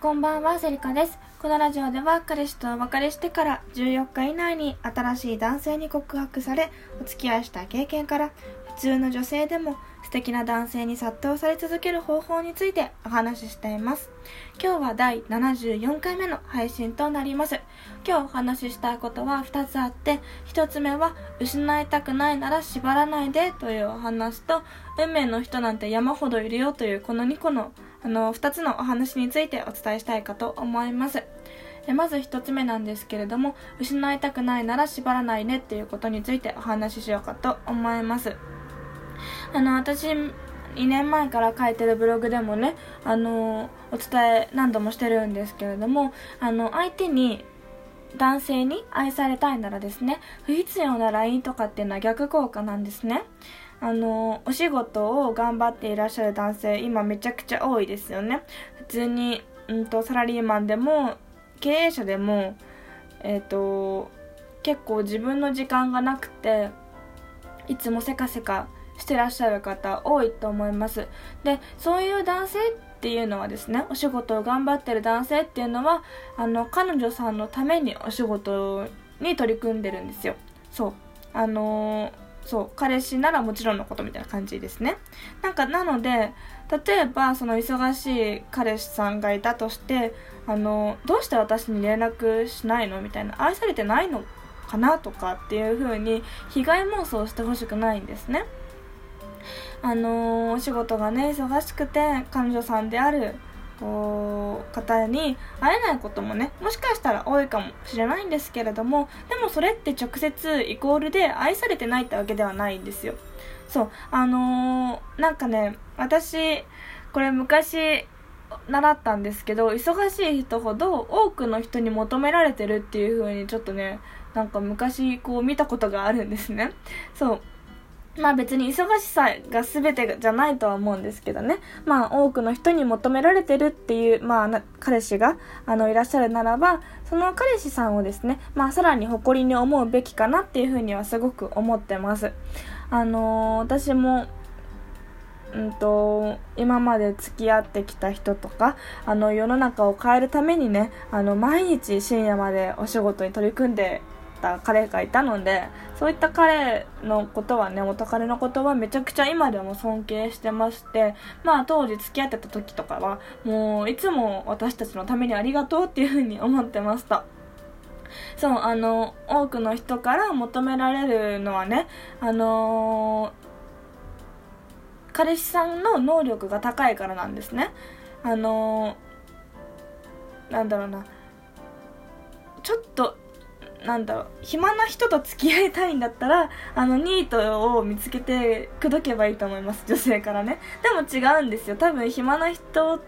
こんばんは、セリカです。このラジオでは彼氏とお別れしてから14日以内に新しい男性に告白されお付き合いした経験から普通の女性でも素敵な男性に殺到され続ける方法についてお話ししています。今日は第74回目の配信となります。今日お話ししたいことは2つあって1つ目は失いたくないなら縛らないでというお話と運命の人なんて山ほどいるよというこの2個のあの2つのお話についてお伝えしたいかと思います。えまず1つ目なんですけれども失いたくないなら縛らないねっていうことについてお話ししようかと思います。あの私2年前から書いてるブログでもねあのお伝え何度もしてるんですけれどもあの相手に男性に愛されたいならですね不必要な LINE とかっていうのは逆効果なんですね。あのお仕事を頑張っていらっしゃる男性今めちゃくちゃ多いですよね。普通に、うんと、サラリーマンでも経営者でもえっ、ー、と結構自分の時間がなくていつもせかせかしてらっしゃる方多いと思います。でそういう男性っていうのはですねお仕事を頑張ってる男性っていうのはあの彼女さんのためにお仕事に取り組んでるんですよ。そう。あのーそう彼氏ならもちろんのことみたいな感じですね。なんかなので例えばその忙しい彼氏さんがいたとしてあのどうして私に連絡しないのみたいな愛されてないのかなとかっていう風に被害妄想してほしくないんですね。あのお仕事がね忙しくて彼女さんであるこう方に会えないこともねもしかしたら多いかもしれないんですけれどもでもそれって直接イコールで愛されてないってわけではないんですよ。そうあのー、なんかね私これ昔習ったんですけど忙しい人ほど多くの人に求められてるっていう風にちょっとねなんか昔こう見たことがあるんですね。そうまあ別に忙しさが全てじゃないとは思うんですけどね。まあ多くの人に求められてるっていう、まあ彼氏があのいらっしゃるならば、その彼氏さんをですね、まあさらに誇りに思うべきかなっていうふうにはすごく思ってます。あのー、私も、うんと、今まで付き合ってきた人とか、あの世の中を変えるためにね、あの毎日深夜までお仕事に取り組んでった彼がいたのでそういった彼のことはね元彼のことはめちゃくちゃ今でも尊敬してましてまあ当時付き合ってた時とかはもういつも私たちのためにありがとうっていうふうに思ってました。そうあの多くの人から求められるのはねあのー、彼氏さんの能力が高いからなんですね。あのー、なんだろうな。ちょっとなんだろう暇な人と付き合いたいんだったらあのニートを見つけて口説けばいいと思います女性からね。でも違うんですよ。多分暇な人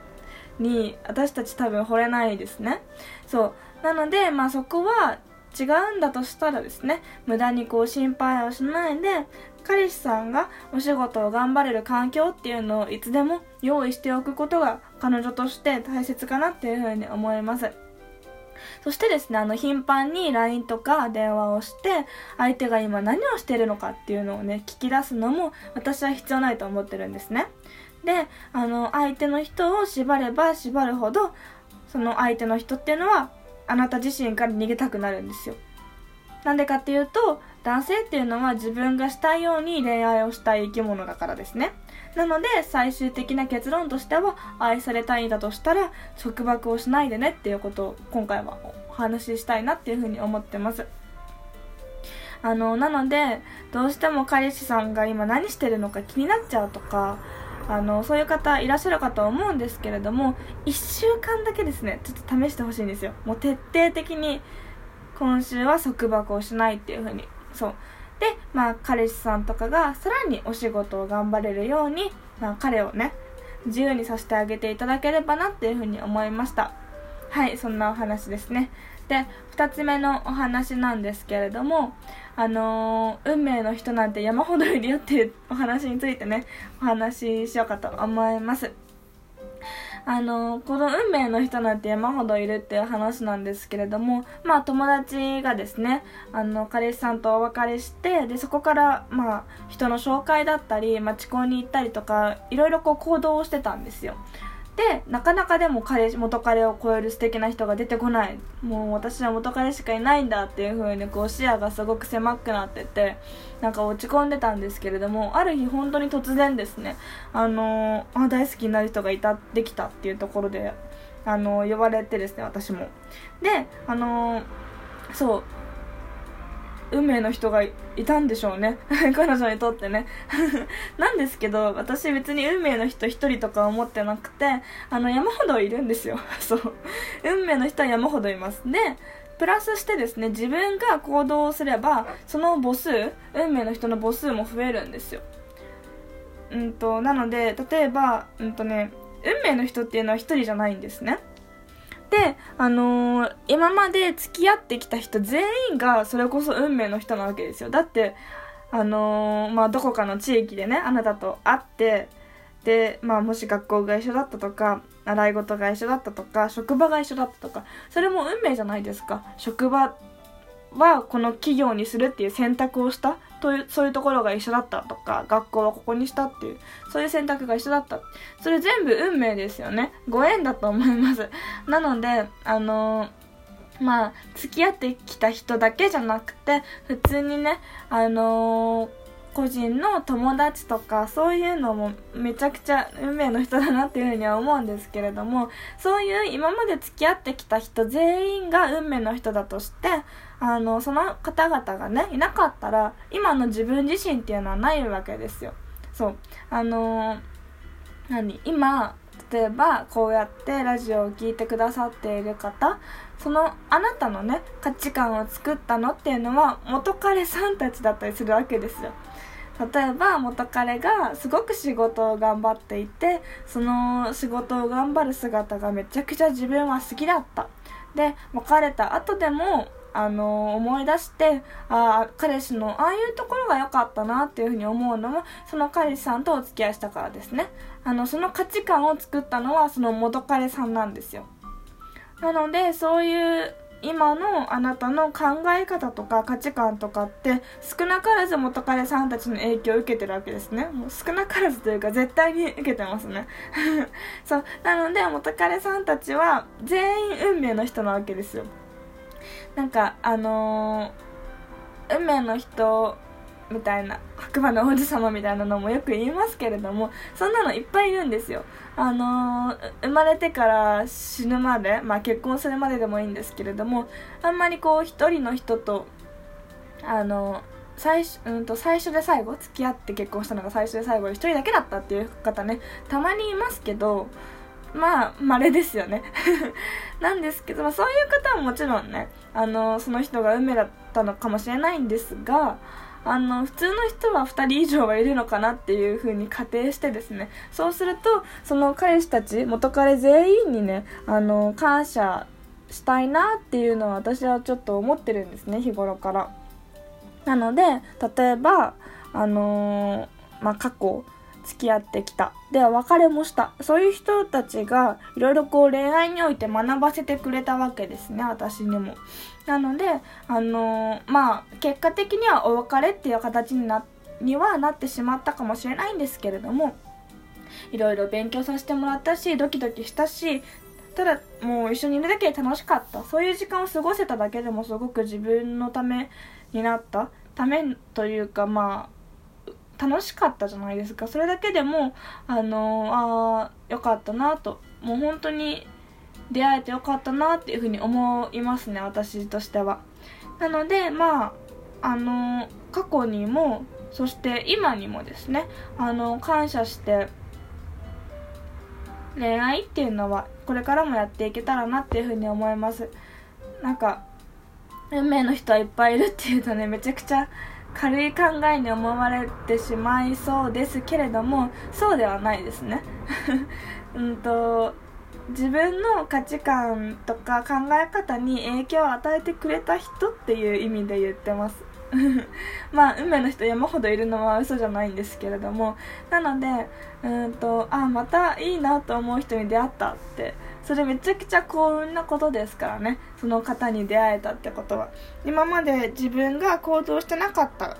に私たち多分惚れないですね。そう。なのでまあそこは違うんだとしたらですね無駄にこう心配をしないで彼氏さんがお仕事を頑張れる環境っていうのをいつでも用意しておくことが彼女として大切かなっていうふうに思います。そしてですね、あの、頻繁に LINE とか電話をして、相手が今何をしてるのかっていうのをね、聞き出すのも、私は必要ないと思ってるんですね。で、あの、相手の人を縛れば縛るほど、その相手の人っていうのは、あなた自身から逃げたくなるんですよ。なんでかっていうと、男性っていうのは自分がしたいように恋愛をしたい生き物だからですね。なので、最終的な結論としては、愛されたいんだとしたら、束縛をしないでねっていうことを今回はお話ししたいなっていうふうに思ってます。あの、なので、どうしても彼氏さんが今何してるのか気になっちゃうとか、あの、そういう方いらっしゃるかと思うんですけれども、1週間だけですね、ちょっと試してほしいんですよ。もう徹底的に、今週は束縛をしないっていうふうに。そう。で、まあ、彼氏さんとかがさらにお仕事を頑張れるように、まあ、彼をね、自由にさせてあげていただければなっていうふうに思いました。はい、そんなお話ですね。で、2つ目のお話なんですけれども、あのー、運命の人なんて山ほどいるよっていうお話についてね、お話ししようかと思います。あの、この運命の人なんて山ほどいるっていう話なんですけれども、まあ友達がですね、あの、彼氏さんとお別れして、で、そこから、まあ、人の紹介だったり、町コンに行ったりとか、いろいろこう行動をしてたんですよ。でなかなかでも彼元彼を超える素敵な人が出てこない。もう私は元彼しかいないんだっていう風にこう視野がすごく狭くなっててなんか落ち込んでたんですけれどもある日本当に突然ですねあのあ大好きになる人がいたできたっていうところであの呼ばれてですね私も。であのそう運命の人がいたんでしょうね。彼女にとってね。なんですけど私別に運命の人1人とか思ってなくてあの山ほどいるんですよ。そう。運命の人は山ほどいます。でプラスしてですね自分が行動すればその母数運命の人の母数も増えるんですよ。うんとなので例えばうんとね運命の人っていうのは1人じゃないんですね。で、あのー、今まで付き合ってきた人全員がそれこそ運命の人なわけですよ。だって、あのー、まあ、どこかの地域でね、あなたと会って、で、まあ、もし学校が一緒だったとか、習い事が一緒だったとか、職場が一緒だったとか、それも運命じゃないですか。職場はこの企業にするっていう選択をしたというそういうところが一緒だったとか学校はここにしたっていうそういう選択が一緒だった。それ全部運命ですよね。ご縁だと思います。なのであのー、まあ付き合ってきた人だけじゃなくて普通にねあのー個人の友達とかそういうのもめちゃくちゃ運命の人だなっていうふうには思うんですけれどもそういう今まで付き合ってきた人全員が運命の人だとしてあのその方々がねいなかったら今の自分自身っていうのはないわけですよ。そう。あの何？今例えばこうやってラジオを聴いてくださっている方そのあなたのね価値観を作ったのっていうのは元彼さんたちだったりするわけですよ。例えば元彼がすごく仕事を頑張っていてその仕事を頑張る姿がめちゃくちゃ自分は好きだった。で別れた後でもあの思い出してあ彼氏のああいうところが良かったなっていうふうに思うのもその彼氏さんとお付き合いしたからですね。あのその価値観を作ったのはその元彼さんなんですよ。なのでそういう今のあなたの考え方とか価値観とかって少なからず元彼さんたちの影響を受けてるわけですね。もう少なからずというか絶対に受けてますね。そう。なので元彼さんたちは全員運命の人なわけですよ。なんかあのー、運命の人みたいな白馬の王子様みたいなのもよく言いますけれどもそんなのいっぱいいるんですよ。あのー、生まれてから死ぬまでまあ結婚するまででもいいんですけれどもあんまりこう一人の人とあのー最初うんと最初で最後付き合って結婚したのが最初で最後で1人だけだったっていう方ねたまにいますけどまあ稀ですよね。なんですけど、まあ、そういう方はもちろんねあのその人が運命だったのかもしれないんですがあの普通の人は2人以上はいるのかなっていう風に仮定してですねそうするとその彼氏たち元彼全員にねあの感謝したいなっていうのは私はちょっと思ってるんですね日頃から。なので例えばあのー、まあ、過去付き合ってきた。では別れもした。そういう人たちがいろいろこう恋愛において学ばせてくれたわけですね。私にも。なのであのー、まあ結果的にはお別れっていう形になにはなってしまったかもしれないんですけれどもいろいろ勉強させてもらったしドキドキしたしただもう一緒にいるだけで楽しかった。そういう時間を過ごせただけでもすごく自分のためになった。ためというかまあ楽しかったじゃないですか。それだけでもあのあよかったなと。もう本当に出会えてよかったなっていうふうに思いますね私としては。なのでまああの過去にもそして今にもですねあの感謝して恋愛っていうのはこれからもやっていけたらなっていうふうに思います。なんか運命の人はいっぱいいるっていうとねめちゃくちゃ軽い考えに思われてしまいそうですけれどもそうではないですね。うんと自分の価値観とか考え方に影響を与えてくれた人っていう意味で言ってます。まあ運命の人山ほどいるのは嘘じゃないんですけれどもなのでうんとあまたいいなと思う人に出会ったってそれめちゃくちゃ幸運なことですからね。その方に出会えたってことは。今まで自分が行動してなかった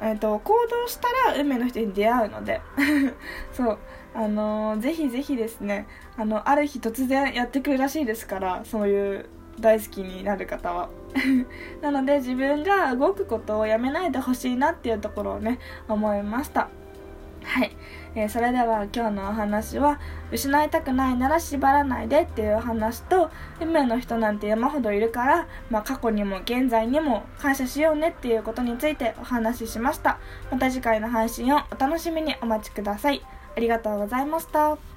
えーと、行動したら運命の人に出会うので。そう。あのー、ぜひぜひですねあのある日突然やってくるらしいですからそういう大好きになる方は。なので自分が動くことをやめないでほしいなっていうところをね思いました。はい、えー、それでは今日のお話は失いたくないなら縛らないでっていう話と運の人なんて山ほどいるから、まあ、過去にも現在にも感謝しようねっていうことについてお話ししました。また次回の配信をお楽しみにお待ちください。ありがとうございました。